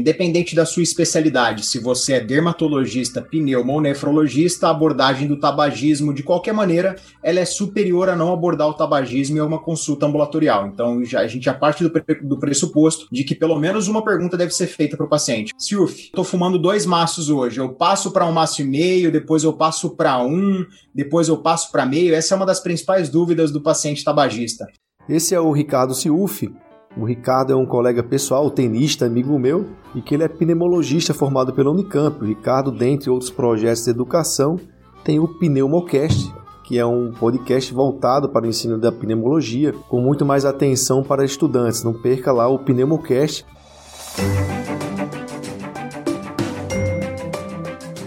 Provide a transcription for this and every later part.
Independente da sua especialidade, se você é dermatologista, pneuma ou nefrologista, a abordagem do tabagismo, de qualquer maneira, ela é superior a não abordar o tabagismo em uma consulta ambulatorial. Então, já, a gente já parte do, do pressuposto de que pelo menos uma pergunta deve ser feita para o paciente. Siuf, estou fumando dois maços hoje, eu passo para um maço e meio, depois eu passo para um, depois eu passo para meio. Essa é uma das principais dúvidas do paciente tabagista. Esse é o Ricardo Siuf, o Ricardo é um colega pessoal, tenista, amigo meu, e que ele é pneumologista formado pela Unicamp. O Ricardo, dentre outros projetos de educação, tem o Pneumocast, que é um podcast voltado para o ensino da pneumologia, com muito mais atenção para estudantes. Não perca lá o Pneumocast.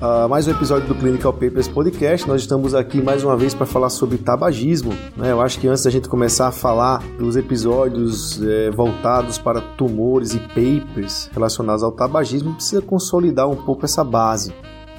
a mais um episódio do Clinical Papers Podcast. Nós estamos aqui mais uma vez para falar sobre tabagismo. Né? Eu acho que antes da gente começar a falar dos episódios é, voltados para tumores e papers relacionados ao tabagismo, precisa consolidar um pouco essa base.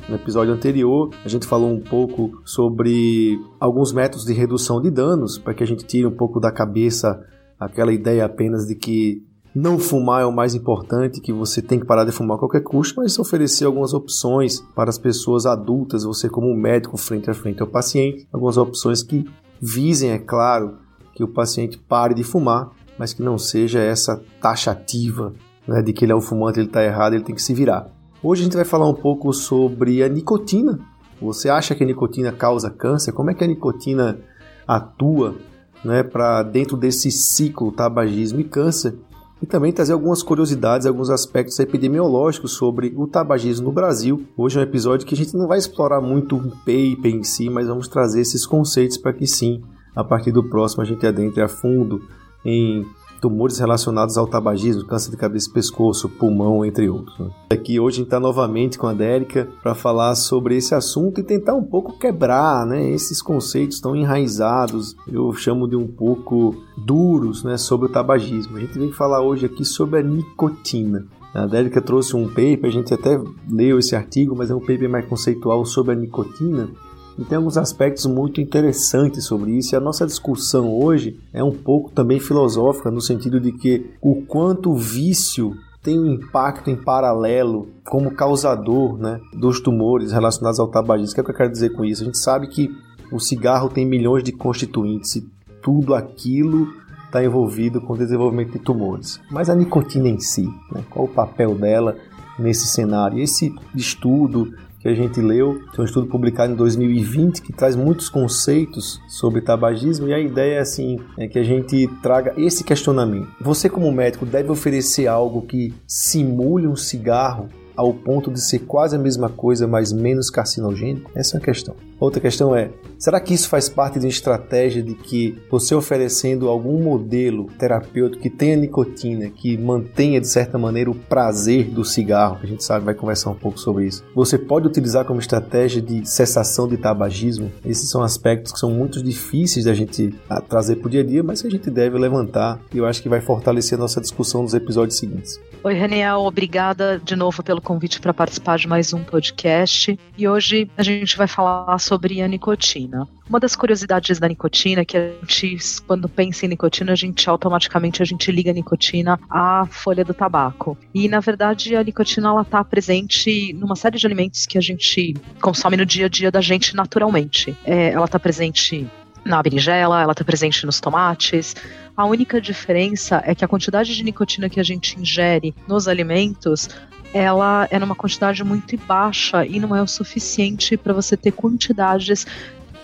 No episódio anterior, a gente falou um pouco sobre alguns métodos de redução de danos, para que a gente tire um pouco da cabeça aquela ideia apenas de que não fumar é o mais importante, que você tem que parar de fumar a qualquer custo, mas oferecer algumas opções para as pessoas adultas, você como médico frente a frente ao paciente, algumas opções que visem, é claro, que o paciente pare de fumar, mas que não seja essa taxativa né, de que ele é um fumante, ele está errado, ele tem que se virar. Hoje a gente vai falar um pouco sobre a nicotina. Você acha que a nicotina causa câncer? Como é que a nicotina atua né, para dentro desse ciclo tabagismo e câncer? E também trazer algumas curiosidades, alguns aspectos epidemiológicos sobre o tabagismo no Brasil. Hoje é um episódio que a gente não vai explorar muito o paper em si, mas vamos trazer esses conceitos para que sim, a partir do próximo a gente adentre a fundo em tumores relacionados ao tabagismo, câncer de cabeça e pescoço, pulmão, entre outros. Né? Aqui hoje a gente está novamente com a Dérica para falar sobre esse assunto e tentar um pouco quebrar né, esses conceitos tão enraizados, eu chamo de um pouco duros né, sobre o tabagismo. A gente vem falar hoje aqui sobre a nicotina. A Dérica trouxe um paper, a gente até leu esse artigo, mas é um paper mais conceitual sobre a nicotina e tem alguns aspectos muito interessantes sobre isso. E a nossa discussão hoje é um pouco também filosófica, no sentido de que o quanto o vício tem um impacto em paralelo como causador né, dos tumores relacionados ao tabagismo. O que, é que eu quero dizer com isso? A gente sabe que o cigarro tem milhões de constituintes e tudo aquilo está envolvido com o desenvolvimento de tumores. Mas a nicotina em si, né, qual o papel dela nesse cenário? Esse estudo que a gente leu, tem um estudo publicado em 2020 que traz muitos conceitos sobre tabagismo e a ideia é assim, é que a gente traga esse questionamento. Você como médico deve oferecer algo que simule um cigarro ao ponto de ser quase a mesma coisa, mas menos carcinogênico? Essa é uma questão. Outra questão é: será que isso faz parte de uma estratégia de que você oferecendo algum modelo terapêutico que tenha nicotina, que mantenha de certa maneira o prazer do cigarro, a gente sabe vai conversar um pouco sobre isso, você pode utilizar como estratégia de cessação de tabagismo? Esses são aspectos que são muito difíceis da gente ah, trazer para o dia a dia, mas que a gente deve levantar e eu acho que vai fortalecer a nossa discussão nos episódios seguintes. Oi, Raniel, obrigada de novo pelo convite para participar de mais um podcast. E hoje a gente vai falar sobre a nicotina. Uma das curiosidades da nicotina é que a gente, quando pensa em nicotina, a gente automaticamente a gente liga a nicotina à folha do tabaco. E na verdade a nicotina ela está presente numa série de alimentos que a gente consome no dia a dia da gente naturalmente. É, ela está presente na berinjela, ela está presente nos tomates. A única diferença é que a quantidade de nicotina que a gente ingere nos alimentos ela é numa quantidade muito baixa e não é o suficiente para você ter quantidades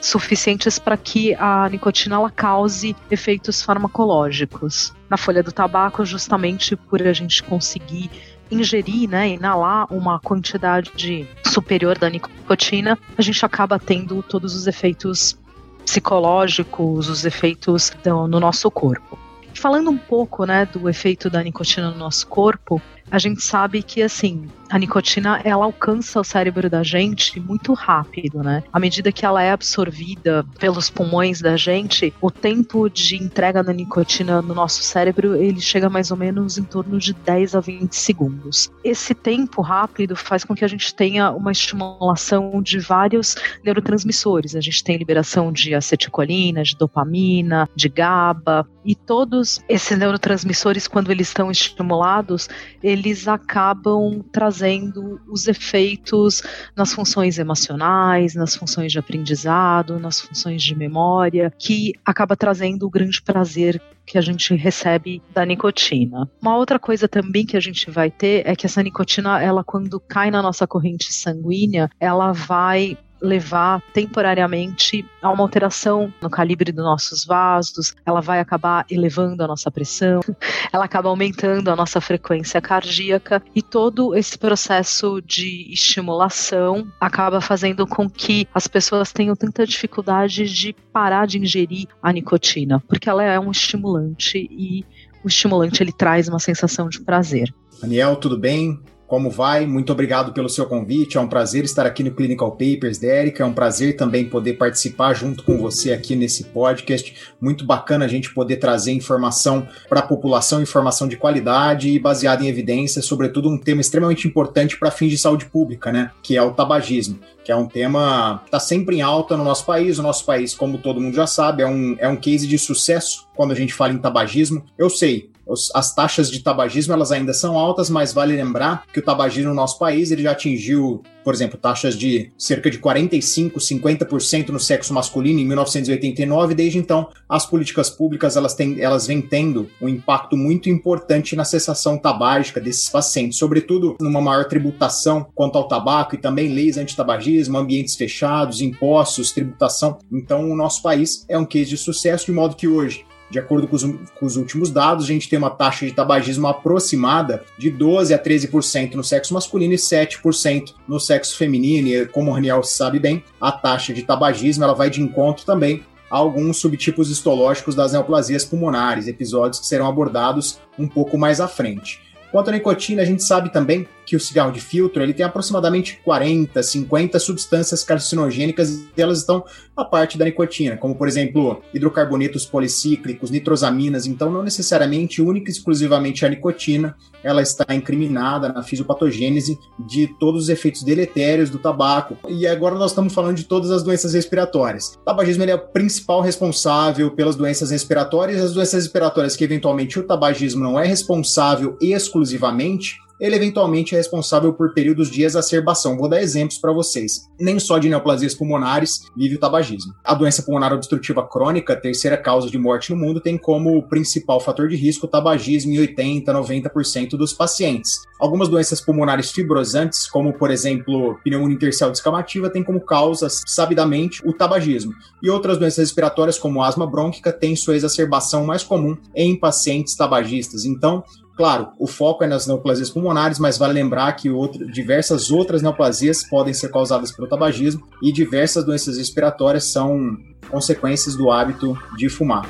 suficientes para que a nicotina ela cause efeitos farmacológicos. Na folha do tabaco, justamente por a gente conseguir ingerir, né, inalar uma quantidade superior da nicotina, a gente acaba tendo todos os efeitos psicológicos, os efeitos no nosso corpo. Falando um pouco, né, do efeito da nicotina no nosso corpo, a gente sabe que assim a nicotina ela alcança o cérebro da gente muito rápido, né? À medida que ela é absorvida pelos pulmões da gente, o tempo de entrega da nicotina no nosso cérebro ele chega mais ou menos em torno de 10 a 20 segundos. Esse tempo rápido faz com que a gente tenha uma estimulação de vários neurotransmissores. A gente tem liberação de acetilcolina, de dopamina, de GABA e todos esses neurotransmissores quando eles estão estimulados, eles acabam trazendo os efeitos nas funções emocionais, nas funções de aprendizado, nas funções de memória, que acaba trazendo o grande prazer que a gente recebe da nicotina. Uma outra coisa também que a gente vai ter é que essa nicotina, ela quando cai na nossa corrente sanguínea, ela vai levar temporariamente a uma alteração no calibre dos nossos vasos, ela vai acabar elevando a nossa pressão, ela acaba aumentando a nossa frequência cardíaca e todo esse processo de estimulação acaba fazendo com que as pessoas tenham tanta dificuldade de parar de ingerir a nicotina, porque ela é um estimulante e o estimulante ele traz uma sensação de prazer. Daniel, tudo bem? Como vai? Muito obrigado pelo seu convite. É um prazer estar aqui no Clinical Papers da Erika. É um prazer também poder participar junto com você aqui nesse podcast. Muito bacana a gente poder trazer informação para a população, informação de qualidade e baseada em evidências, sobretudo um tema extremamente importante para fins de saúde pública, né? Que é o tabagismo, que é um tema que está sempre em alta no nosso país. O nosso país, como todo mundo já sabe, é um, é um case de sucesso quando a gente fala em tabagismo. Eu sei, as taxas de tabagismo elas ainda são altas, mas vale lembrar que o tabagismo no nosso país ele já atingiu, por exemplo, taxas de cerca de 45, 50% no sexo masculino em 1989. Desde então, as políticas públicas elas, têm, elas vêm tendo um impacto muito importante na cessação tabágica desses pacientes, sobretudo numa maior tributação quanto ao tabaco e também leis antitabagismo, ambientes fechados, impostos, tributação. Então, o nosso país é um case de sucesso, de modo que hoje de acordo com os, com os, últimos dados, a gente tem uma taxa de tabagismo aproximada de 12 a 13% no sexo masculino e 7% no sexo feminino. E como o Raniel sabe bem, a taxa de tabagismo ela vai de encontro também a alguns subtipos histológicos das neoplasias pulmonares, episódios que serão abordados um pouco mais à frente. Quanto à nicotina, a gente sabe também que o cigarro de filtro ele tem aproximadamente 40, 50 substâncias carcinogênicas e elas estão a parte da nicotina, como por exemplo hidrocarbonetos policíclicos, nitrosaminas. Então, não necessariamente única e exclusivamente a nicotina ela está incriminada na fisiopatogênese de todos os efeitos deletérios do tabaco. E agora nós estamos falando de todas as doenças respiratórias. O tabagismo é o principal responsável pelas doenças respiratórias, as doenças respiratórias que eventualmente o tabagismo não é responsável exclusivamente, ele eventualmente é responsável por períodos de exacerbação. Vou dar exemplos para vocês. Nem só de neoplasias pulmonares vive o tabagismo. A doença pulmonar obstrutiva crônica, terceira causa de morte no mundo, tem como principal fator de risco o tabagismo em 80, 90% dos pacientes. Algumas doenças pulmonares fibrosantes, como por exemplo pneumonia intersticial descamativa, têm como causa, sabidamente, o tabagismo. E outras doenças respiratórias, como asma brônquica, têm sua exacerbação mais comum em pacientes tabagistas. Então, Claro, o foco é nas neoplasias pulmonares, mas vale lembrar que outro, diversas outras neoplasias podem ser causadas pelo tabagismo e diversas doenças respiratórias são consequências do hábito de fumar.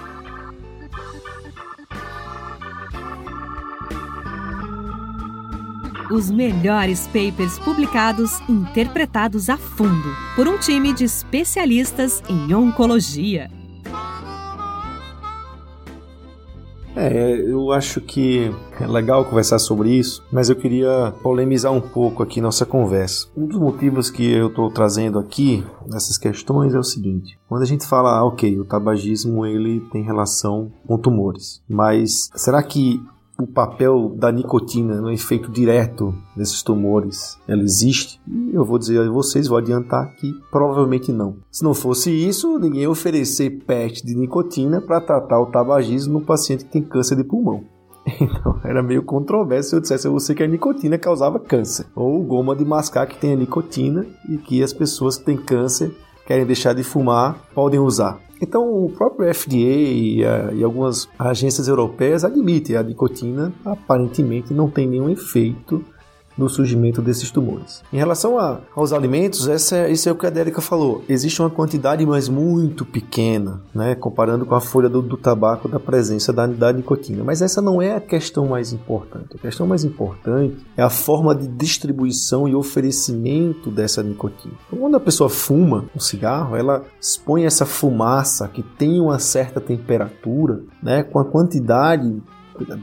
Os melhores papers publicados interpretados a fundo por um time de especialistas em oncologia. É, eu acho que é legal conversar sobre isso, mas eu queria polemizar um pouco aqui nossa conversa. Um dos motivos que eu estou trazendo aqui nessas questões é o seguinte: quando a gente fala, ah, ok, o tabagismo ele tem relação com tumores, mas será que o papel da nicotina no efeito direto desses tumores, ela existe? E eu vou dizer a vocês, vou adiantar que provavelmente não. Se não fosse isso, ninguém ia oferecer PET de nicotina para tratar o tabagismo no paciente que tem câncer de pulmão. Então era meio controverso se eu dissesse a você que a nicotina causava câncer. Ou goma de mascar que tem a nicotina e que as pessoas que têm câncer querem deixar de fumar podem usar. Então, o próprio FDA e, e, algumas agências europeias admitem a nicotina. Aparentemente não tem nenhum efeito no surgimento desses tumores. Em relação a, aos alimentos, essa é, isso é o que a Dérica falou. Existe uma quantidade, mas muito pequena, né, comparando com a folha do, do tabaco, da presença da, da nicotina. Mas essa não é a questão mais importante. A questão mais importante é a forma de distribuição e oferecimento dessa nicotina. Então, quando a pessoa fuma um cigarro, ela expõe essa fumaça que tem uma certa temperatura, né, com a quantidade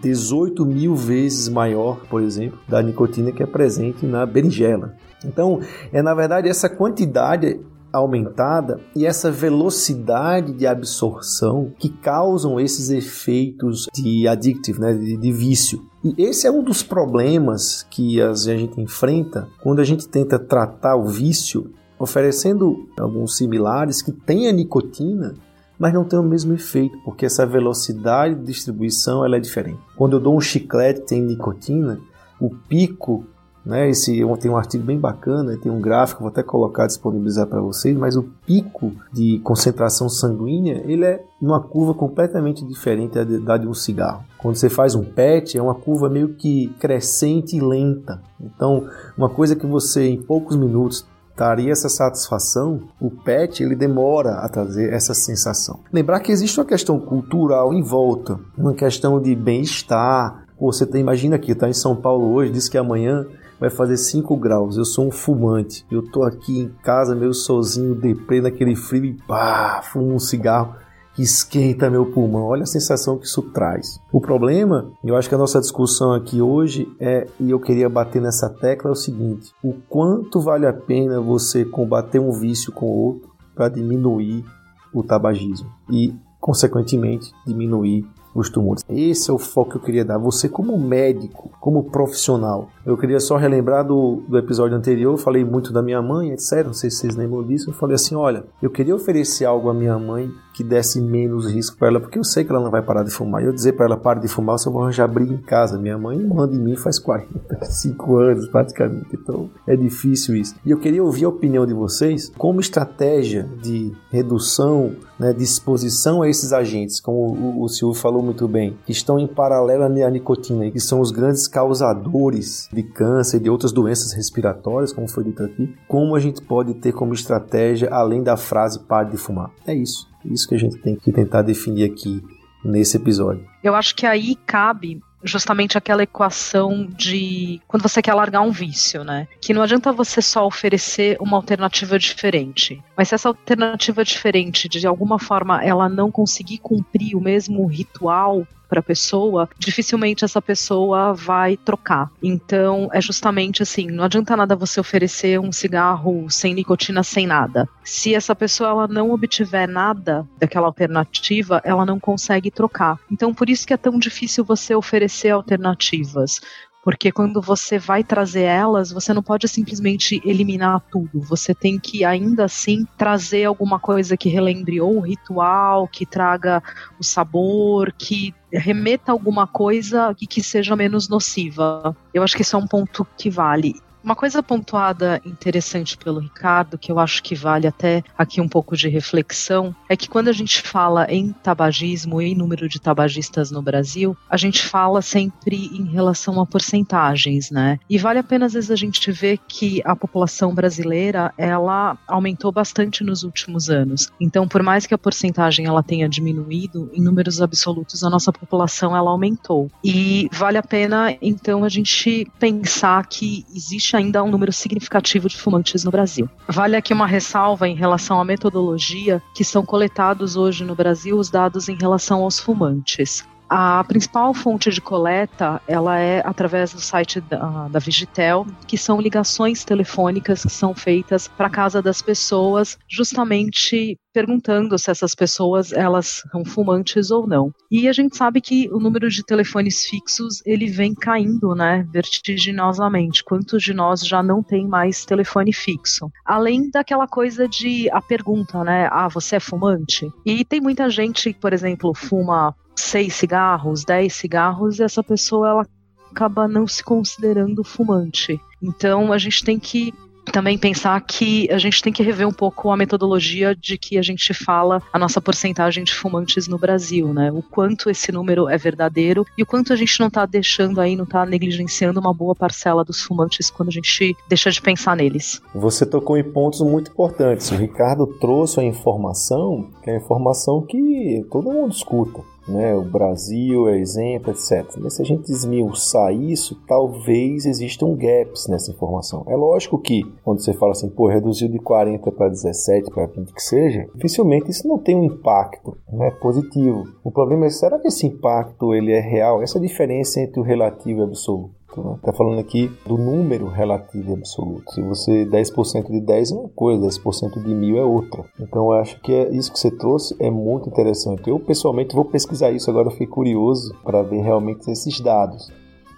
18 mil vezes maior, por exemplo, da nicotina que é presente na berinjela. Então, é na verdade essa quantidade aumentada e essa velocidade de absorção que causam esses efeitos de addictive, né, de, de vício. E esse é um dos problemas que a gente enfrenta quando a gente tenta tratar o vício oferecendo alguns similares que têm a nicotina, mas não tem o mesmo efeito, porque essa velocidade de distribuição ela é diferente. Quando eu dou um chiclete que tem nicotina, o pico, né, esse tem um artigo bem bacana, tem um gráfico, vou até colocar disponibilizar para vocês, mas o pico de concentração sanguínea, ele é numa curva completamente diferente da de um cigarro. Quando você faz um PET, é uma curva meio que crescente e lenta. Então, uma coisa que você em poucos minutos daria essa satisfação, o pet ele demora a trazer essa sensação. Lembrar que existe uma questão cultural em volta, uma questão de bem-estar. Você tem, imagina aqui, está em São Paulo hoje, diz que amanhã vai fazer 5 graus. Eu sou um fumante. Eu tô aqui em casa, meio sozinho, deprê naquele frio e pá, fumo um cigarro que esquenta meu pulmão. Olha a sensação que isso traz. O problema, eu acho que a nossa discussão aqui hoje é, e eu queria bater nessa tecla, é o seguinte: o quanto vale a pena você combater um vício com outro para diminuir o tabagismo e, consequentemente, diminuir os tumores. Esse é o foco que eu queria dar. Você, como médico, como profissional, eu queria só relembrar do, do episódio anterior. Eu falei muito da minha mãe, etc. Não sei se vocês lembram disso. Eu falei assim: olha, eu queria oferecer algo à minha mãe que desse menos risco para ela, porque eu sei que ela não vai parar de fumar. E eu dizer para ela, pare de fumar, você vai arranjar briga em casa. Minha mãe manda em mim faz 45 anos, praticamente. Então, é difícil isso. E eu queria ouvir a opinião de vocês como estratégia de redução, né, de exposição a esses agentes, como o, o Silvio falou muito bem, que estão em paralelo à nicotina e que são os grandes causadores de câncer e de outras doenças respiratórias, como foi dito aqui. Como a gente pode ter como estratégia, além da frase pare de fumar? É isso. Isso que a gente tem que tentar definir aqui nesse episódio. Eu acho que aí cabe justamente aquela equação de quando você quer largar um vício, né? Que não adianta você só oferecer uma alternativa diferente, mas se essa alternativa diferente de alguma forma ela não conseguir cumprir o mesmo ritual para a pessoa, dificilmente essa pessoa vai trocar. Então, é justamente assim, não adianta nada você oferecer um cigarro sem nicotina, sem nada. Se essa pessoa ela não obtiver nada daquela alternativa, ela não consegue trocar. Então, por isso que é tão difícil você oferecer alternativas porque quando você vai trazer elas, você não pode simplesmente eliminar tudo. Você tem que ainda assim trazer alguma coisa que relembre ou o ritual, que traga o sabor, que remeta alguma coisa e que seja menos nociva. Eu acho que isso é um ponto que vale. Uma coisa pontuada interessante pelo Ricardo, que eu acho que vale até aqui um pouco de reflexão, é que quando a gente fala em tabagismo e número de tabagistas no Brasil, a gente fala sempre em relação a porcentagens, né? E vale a pena às vezes a gente ver que a população brasileira, ela aumentou bastante nos últimos anos. Então, por mais que a porcentagem ela tenha diminuído, em números absolutos a nossa população ela aumentou. E vale a pena então a gente pensar que existe existe ainda um número significativo de fumantes no Brasil. Vale aqui uma ressalva em relação à metodologia que são coletados hoje no Brasil os dados em relação aos fumantes. A principal fonte de coleta, ela é através do site da, da Vigitel, que são ligações telefônicas que são feitas para casa das pessoas, justamente perguntando se essas pessoas elas são fumantes ou não. E a gente sabe que o número de telefones fixos ele vem caindo, né, vertiginosamente. Quantos de nós já não tem mais telefone fixo? Além daquela coisa de a pergunta, né, ah, você é fumante? E tem muita gente, por exemplo, fuma seis cigarros, dez cigarros, e essa pessoa ela acaba não se considerando fumante. Então a gente tem que também pensar que a gente tem que rever um pouco a metodologia de que a gente fala a nossa porcentagem de fumantes no Brasil, né? O quanto esse número é verdadeiro e o quanto a gente não está deixando aí, não está negligenciando uma boa parcela dos fumantes quando a gente deixa de pensar neles. Você tocou em pontos muito importantes. O Ricardo trouxe a informação, que é a informação que todo mundo escuta né, o Brasil é exemplo, etc. Mas se a gente esmiuçar isso, talvez existam gaps nessa informação. É lógico que quando você fala assim, pô, reduziu de 40 para 17, para 20 que seja, dificilmente isso não tem um impacto né, positivo. O problema é, será que esse impacto ele é real? Essa diferença entre o relativo e o absoluto? Está né? falando aqui do número relativo e absoluto. Se você 10% de 10 é uma coisa, 10% de mil é outra. Então eu acho que é isso que você trouxe é muito interessante. Eu pessoalmente vou pesquisar isso agora, fiquei curioso para ver realmente esses dados.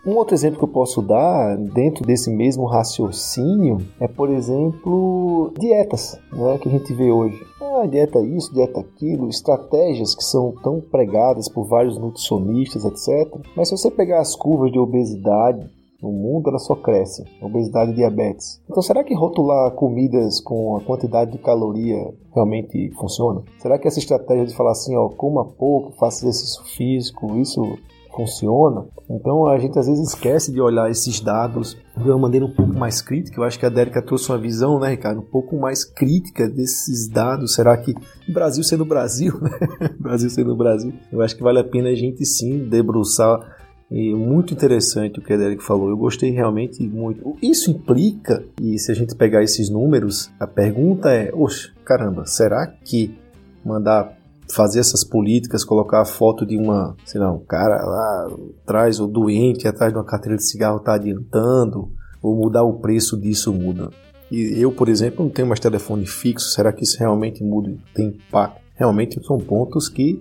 Um outro exemplo que eu posso dar dentro desse mesmo raciocínio é, por exemplo, dietas, né, que a gente vê hoje. Ah, dieta isso, dieta aquilo, estratégias que são tão pregadas por vários nutricionistas, etc. Mas se você pegar as curvas de obesidade no mundo, ela só cresce. Obesidade e diabetes. Então, será que rotular comidas com a quantidade de caloria realmente funciona? Será que essa estratégia de falar assim, ó, coma pouco, faça exercício físico, isso funciona. Então a gente às vezes esquece de olhar esses dados de uma maneira um pouco mais crítica. Eu acho que a Dérica trouxe uma visão, né, Ricardo, um pouco mais crítica desses dados. Será que Brasil sendo Brasil, né? Brasil sendo Brasil, eu acho que vale a pena a gente sim debruçar e muito interessante o que a Derek falou. Eu gostei realmente muito. Isso implica, e se a gente pegar esses números, a pergunta é: oxe, caramba, será que mandar fazer essas políticas, colocar a foto de uma, sei lá, um cara lá atrás, ou doente, atrás de uma carteira de cigarro está adiantando, ou mudar o preço disso muda. E eu, por exemplo, não tenho mais telefone fixo, será que isso realmente muda, tem impacto? Realmente são pontos que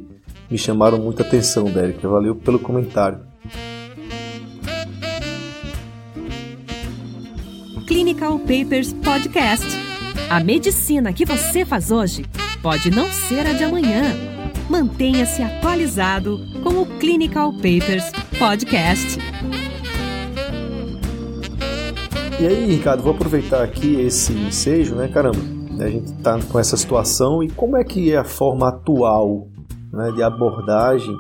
me chamaram muita atenção, Derek. Valeu pelo comentário. Clinical Papers Podcast. A medicina que você faz hoje pode não ser a de amanhã. Mantenha-se atualizado com o Clinical Papers Podcast. E aí, Ricardo, vou aproveitar aqui esse ensejo, né? Caramba, a gente tá com essa situação e como é que é a forma atual né, de abordagem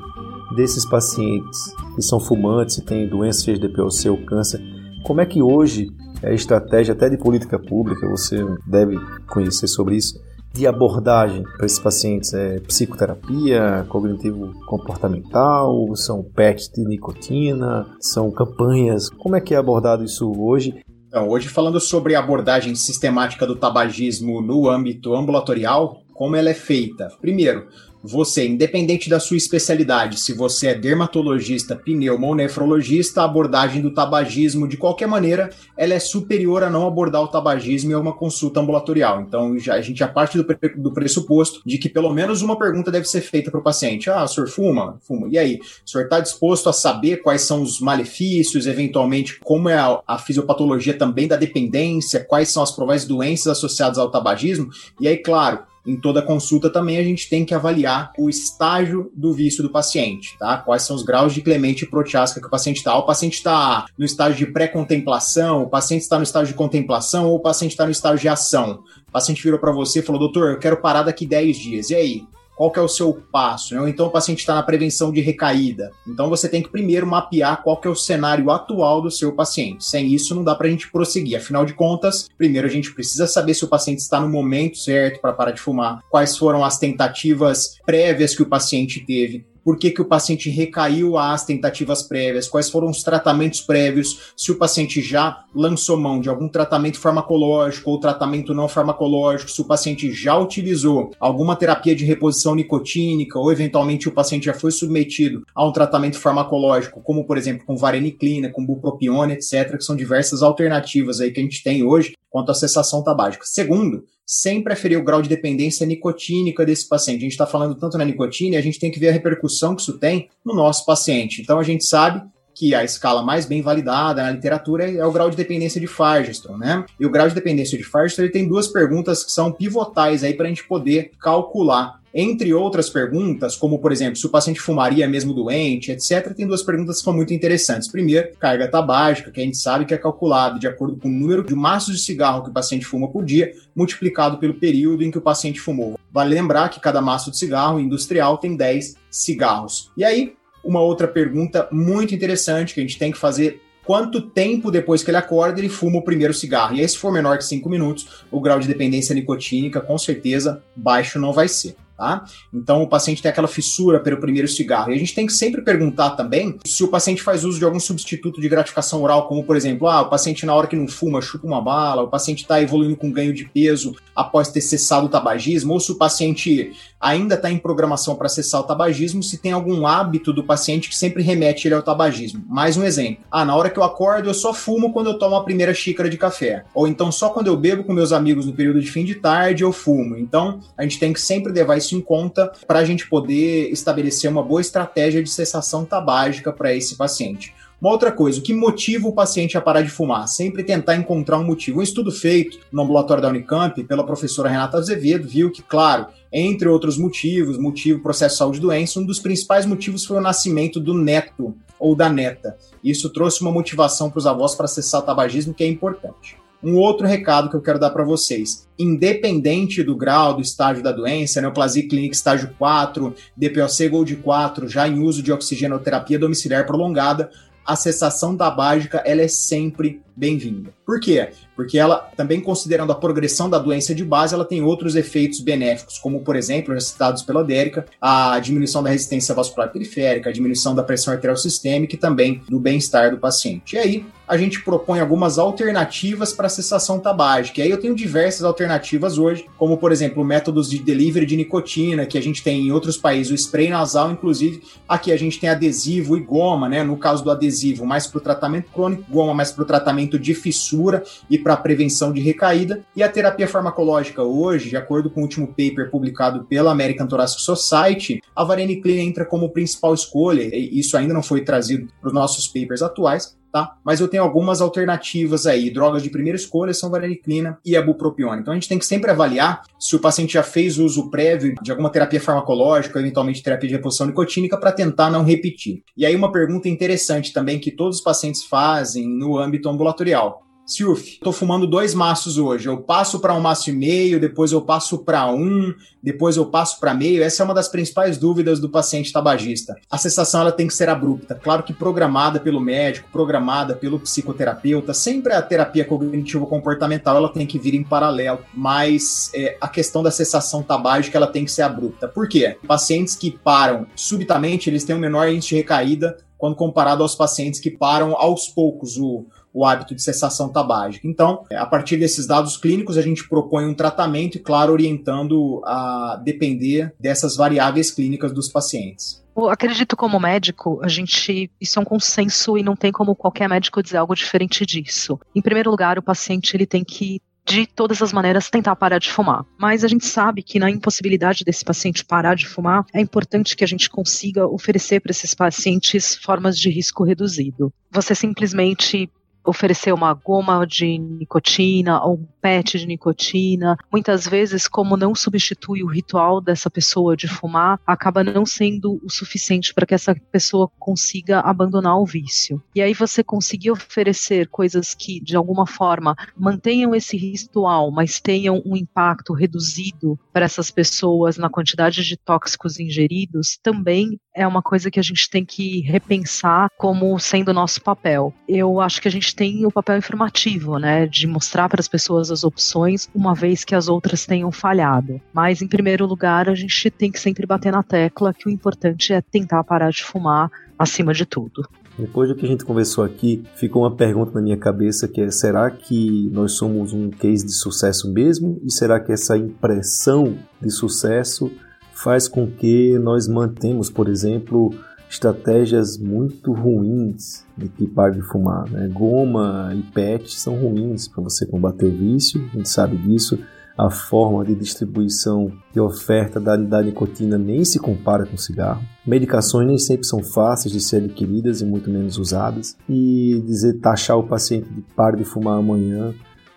desses pacientes que são fumantes e têm doenças de DPOC ou câncer? Como é que hoje é a estratégia até de política pública, você deve conhecer sobre isso, de abordagem para esses pacientes? É psicoterapia, cognitivo comportamental, são PETs de nicotina, são campanhas? Como é que é abordado isso hoje? Então, hoje falando sobre a abordagem sistemática do tabagismo no âmbito ambulatorial, como ela é feita? Primeiro, você, independente da sua especialidade, se você é dermatologista, pneuma ou nefrologista, a abordagem do tabagismo, de qualquer maneira, ela é superior a não abordar o tabagismo em uma consulta ambulatorial. Então, já, a gente já parte do, do pressuposto de que pelo menos uma pergunta deve ser feita para o paciente. Ah, o senhor fuma? Fuma. E aí? O senhor está disposto a saber quais são os malefícios, eventualmente, como é a, a fisiopatologia também da dependência, quais são as prováveis doenças associadas ao tabagismo? E aí, claro, em toda consulta também a gente tem que avaliar o estágio do vício do paciente, tá? Quais são os graus de clemente proteástica que o paciente está. O paciente está no estágio de pré-contemplação, o paciente está no estágio de contemplação ou o paciente está no estágio de ação. O paciente virou para você e falou, doutor, eu quero parar daqui 10 dias. E aí? Qual que é o seu passo, né? ou então o paciente está na prevenção de recaída. Então você tem que primeiro mapear qual que é o cenário atual do seu paciente. Sem isso não dá para a gente prosseguir. Afinal de contas, primeiro a gente precisa saber se o paciente está no momento certo para parar de fumar, quais foram as tentativas prévias que o paciente teve, por que, que o paciente recaiu às tentativas prévias, quais foram os tratamentos prévios, se o paciente já lançou mão de algum tratamento farmacológico ou tratamento não farmacológico, se o paciente já utilizou alguma terapia de reposição nicotínica ou eventualmente o paciente já foi submetido a um tratamento farmacológico, como por exemplo com vareniclina, com bupropiona, etc., que são diversas alternativas aí que a gente tem hoje quanto à cessação tabágica. Segundo, sempre aferir o grau de dependência nicotínica desse paciente. A gente está falando tanto na nicotina e a gente tem que ver a repercussão que isso tem no nosso paciente. Então a gente sabe que a escala mais bem validada na literatura é o grau de dependência de Firestone, né? E o grau de dependência de Firestone ele tem duas perguntas que são pivotais aí para a gente poder calcular entre outras perguntas, como por exemplo, se o paciente fumaria mesmo doente, etc., tem duas perguntas que são muito interessantes. Primeiro, carga tabágica, que a gente sabe que é calculado de acordo com o número de maços de cigarro que o paciente fuma por dia, multiplicado pelo período em que o paciente fumou. Vale lembrar que cada maço de cigarro industrial tem 10 cigarros. E aí, uma outra pergunta muito interessante que a gente tem que fazer quanto tempo depois que ele acorda ele fuma o primeiro cigarro. E aí, se for menor que 5 minutos, o grau de dependência nicotínica, com certeza, baixo não vai ser. Tá? Então o paciente tem aquela fissura pelo primeiro cigarro. E a gente tem que sempre perguntar também se o paciente faz uso de algum substituto de gratificação oral, como por exemplo, ah, o paciente na hora que não fuma chupa uma bala, o paciente está evoluindo com ganho de peso após ter cessado o tabagismo, ou se o paciente ainda está em programação para cessar o tabagismo, se tem algum hábito do paciente que sempre remete ele ao tabagismo. Mais um exemplo. Ah, na hora que eu acordo, eu só fumo quando eu tomo a primeira xícara de café. Ou então só quando eu bebo com meus amigos no período de fim de tarde eu fumo. Então, a gente tem que sempre levar isso em conta para a gente poder estabelecer uma boa estratégia de cessação tabágica para esse paciente. Uma outra coisa, o que motiva o paciente a parar de fumar? Sempre tentar encontrar um motivo. Um estudo feito no ambulatório da Unicamp pela professora Renata Azevedo viu que, claro, entre outros motivos, motivo processo de saúde doença, um dos principais motivos foi o nascimento do neto ou da neta. Isso trouxe uma motivação para os avós para cessar o tabagismo que é importante. Um outro recado que eu quero dar para vocês: independente do grau, do estágio da doença, neoplasia clínica estágio 4, DPOC Gold 4, já em uso de oxigenoterapia domiciliar prolongada, a cessação tabágica ela é sempre bem-vinda. Por quê? Porque ela, também considerando a progressão da doença de base, ela tem outros efeitos benéficos, como, por exemplo, citados pela Dérica, a diminuição da resistência vascular periférica, a diminuição da pressão arterial sistêmica e também do bem-estar do paciente. E aí, a gente propõe algumas alternativas para a cessação tabágica. E aí eu tenho diversas alternativas hoje, como, por exemplo, métodos de delivery de nicotina, que a gente tem em outros países, o spray nasal, inclusive. Aqui a gente tem adesivo e goma, né? No caso do adesivo, mais para o tratamento crônico, goma mais para o tratamento tratamento de fissura e para prevenção de recaída. E a terapia farmacológica hoje, de acordo com o último paper publicado pela American Thoracic Society, a vareniclina entra como principal escolha. E isso ainda não foi trazido para os nossos papers atuais, tá? Mas eu tenho algumas alternativas aí. Drogas de primeira escolha são vareniclina e a bupropiona. Então a gente tem que sempre avaliar se o paciente já fez uso prévio de alguma terapia farmacológica, eventualmente terapia de reposição nicotínica, para tentar não repetir. E aí uma pergunta interessante também que todos os pacientes fazem no âmbito ambulatorial. Silf, tô fumando dois maços hoje. Eu passo para um maço e meio, depois eu passo para um, depois eu passo para meio. Essa é uma das principais dúvidas do paciente tabagista. A cessação ela tem que ser abrupta, claro que programada pelo médico, programada pelo psicoterapeuta. Sempre a terapia cognitivo comportamental ela tem que vir em paralelo, mas é, a questão da cessação tabágica ela tem que ser abrupta. Por quê? Pacientes que param subitamente eles têm um menor índice de recaída quando comparado aos pacientes que param aos poucos o o hábito de cessação tabágica. Então, a partir desses dados clínicos, a gente propõe um tratamento e, claro, orientando a depender dessas variáveis clínicas dos pacientes. Eu acredito como médico, a gente isso é um consenso e não tem como qualquer médico dizer algo diferente disso. Em primeiro lugar, o paciente ele tem que de todas as maneiras tentar parar de fumar. Mas a gente sabe que na impossibilidade desse paciente parar de fumar, é importante que a gente consiga oferecer para esses pacientes formas de risco reduzido. Você simplesmente oferecer uma goma de nicotina ou um PET de nicotina. Muitas vezes, como não substitui o ritual dessa pessoa de fumar, acaba não sendo o suficiente para que essa pessoa consiga abandonar o vício. E aí você conseguir oferecer coisas que, de alguma forma, mantenham esse ritual, mas tenham um impacto reduzido para essas pessoas na quantidade de tóxicos ingeridos, também é uma coisa que a gente tem que repensar como sendo nosso papel. Eu acho que a gente tem o papel informativo, né, de mostrar para as pessoas as opções, uma vez que as outras tenham falhado. Mas, em primeiro lugar, a gente tem que sempre bater na tecla que o importante é tentar parar de fumar acima de tudo. Depois do que a gente conversou aqui, ficou uma pergunta na minha cabeça que é: será que nós somos um case de sucesso mesmo? E será que essa impressão de sucesso faz com que nós mantemos, por exemplo, estratégias muito ruins de que pare de fumar. Né? Goma e PET são ruins para você combater o vício, a gente sabe disso. a forma de distribuição e oferta da, da nicotina nem se compara com cigarro. Medicações nem sempre são fáceis de ser adquiridas e muito menos usadas. E dizer taxar o paciente de pare de fumar amanhã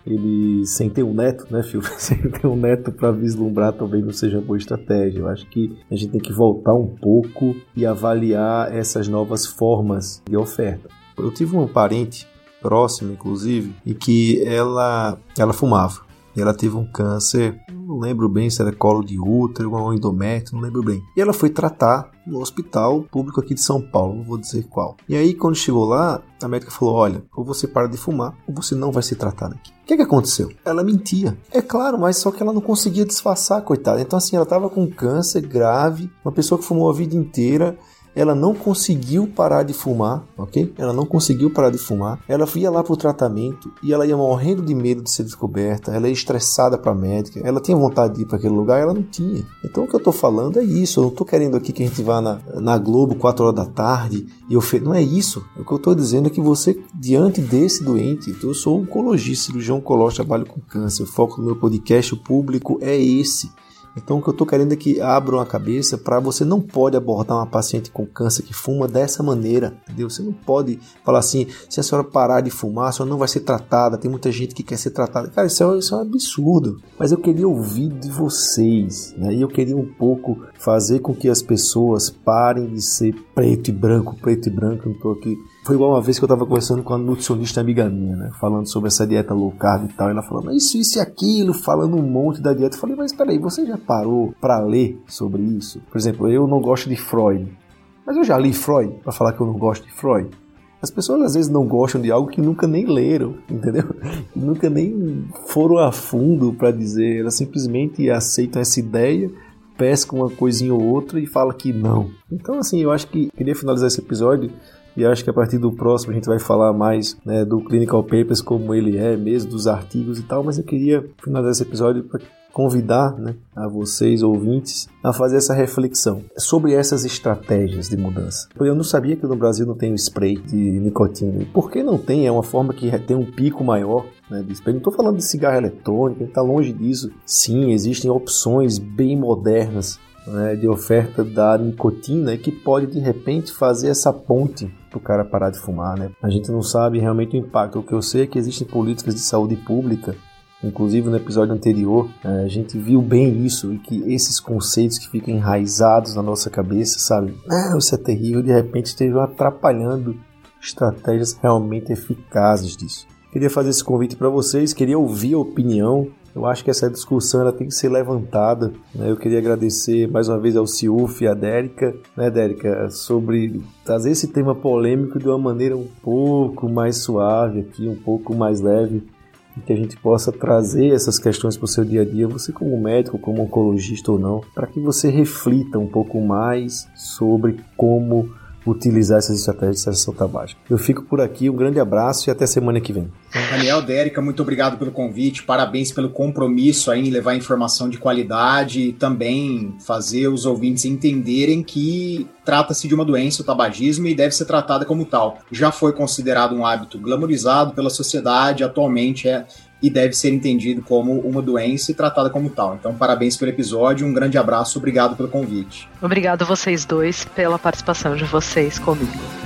ele sem ter um neto, né, filho? Sem ter um neto para vislumbrar talvez não seja boa estratégia. Eu acho que a gente tem que voltar um pouco e avaliar essas novas formas de oferta. Eu tive uma parente próxima, inclusive, e que ela ela fumava. E ela teve um câncer, não lembro bem se era colo de útero ou endométrio, não lembro bem. E ela foi tratar no hospital público aqui de São Paulo, não vou dizer qual. E aí, quando chegou lá, a médica falou: Olha, ou você para de fumar, ou você não vai ser tratado aqui. O que, é que aconteceu? Ela mentia. É claro, mas só que ela não conseguia disfarçar, coitada. Então, assim, ela estava com câncer grave, uma pessoa que fumou a vida inteira ela não conseguiu parar de fumar, ok? Ela não conseguiu parar de fumar. Ela ia lá para o tratamento e ela ia morrendo de medo de ser descoberta. Ela ia estressada para a médica. Ela tinha vontade de ir para aquele lugar, ela não tinha. Então o que eu estou falando é isso. Eu não estou querendo aqui que a gente vá na, na Globo 4 horas da tarde e eu fe... não é isso. O que eu estou dizendo é que você diante desse doente, então eu sou oncologista, cirurgião oncológico, trabalho com câncer. O foco do meu podcast, o público é esse. Então o que eu estou querendo é que abram a cabeça para você não pode abordar uma paciente com câncer que fuma dessa maneira, entendeu? Você não pode falar assim, se a senhora parar de fumar, a senhora não vai ser tratada, tem muita gente que quer ser tratada. Cara, isso é, isso é um absurdo. Mas eu queria ouvir de vocês, né? E eu queria um pouco fazer com que as pessoas parem de ser preto e branco, preto e branco, não estou aqui foi igual uma vez que eu estava conversando com uma nutricionista amiga minha, né? Falando sobre essa dieta low carb e tal. E ela falando isso, isso e aquilo, falando um monte da dieta. Eu falei, mas peraí, você já parou para ler sobre isso? Por exemplo, eu não gosto de Freud. Mas eu já li Freud para falar que eu não gosto de Freud. As pessoas às vezes não gostam de algo que nunca nem leram, entendeu? nunca nem foram a fundo para dizer, elas simplesmente aceitam essa ideia, pescam uma coisinha ou outra e falam que não. Então, assim, eu acho que queria finalizar esse episódio e acho que a partir do próximo a gente vai falar mais né, do Clinical Papers, como ele é mesmo, dos artigos e tal, mas eu queria finalizar esse episódio para convidar né, a vocês, ouvintes, a fazer essa reflexão sobre essas estratégias de mudança. Eu não sabia que no Brasil não tem o spray de nicotina. Por que não tem? É uma forma que tem um pico maior né, de spray. Não estou falando de cigarro eletrônico, está longe disso. Sim, existem opções bem modernas né, de oferta da nicotina que pode de repente fazer essa ponte para o cara parar de fumar. Né? A gente não sabe realmente o impacto. O que eu sei é que existem políticas de saúde pública Inclusive no episódio anterior, é, a gente viu bem isso e que esses conceitos que ficam enraizados na nossa cabeça, sabe? Ah, isso é terrível, de repente estejam atrapalhando estratégias realmente eficazes disso. Queria fazer esse convite para vocês, queria ouvir a opinião eu acho que essa discussão ela tem que ser levantada. Né? Eu queria agradecer mais uma vez ao Ciuf e à Dérica, né, Dérica, sobre trazer esse tema polêmico de uma maneira um pouco mais suave aqui, um pouco mais leve, e que a gente possa trazer essas questões para o seu dia a dia, você como médico, como oncologista ou não, para que você reflita um pouco mais sobre como utilizar essas estratégias de cessação tabágica. Eu fico por aqui, um grande abraço e até semana que vem. Daniel, Dérica, muito obrigado pelo convite, parabéns pelo compromisso aí em levar informação de qualidade e também fazer os ouvintes entenderem que trata-se de uma doença, o tabagismo, e deve ser tratada como tal. Já foi considerado um hábito glamorizado pela sociedade, atualmente é e deve ser entendido como uma doença e tratada como tal. Então, parabéns pelo episódio, um grande abraço, obrigado pelo convite. Obrigado vocês dois pela participação de vocês comigo.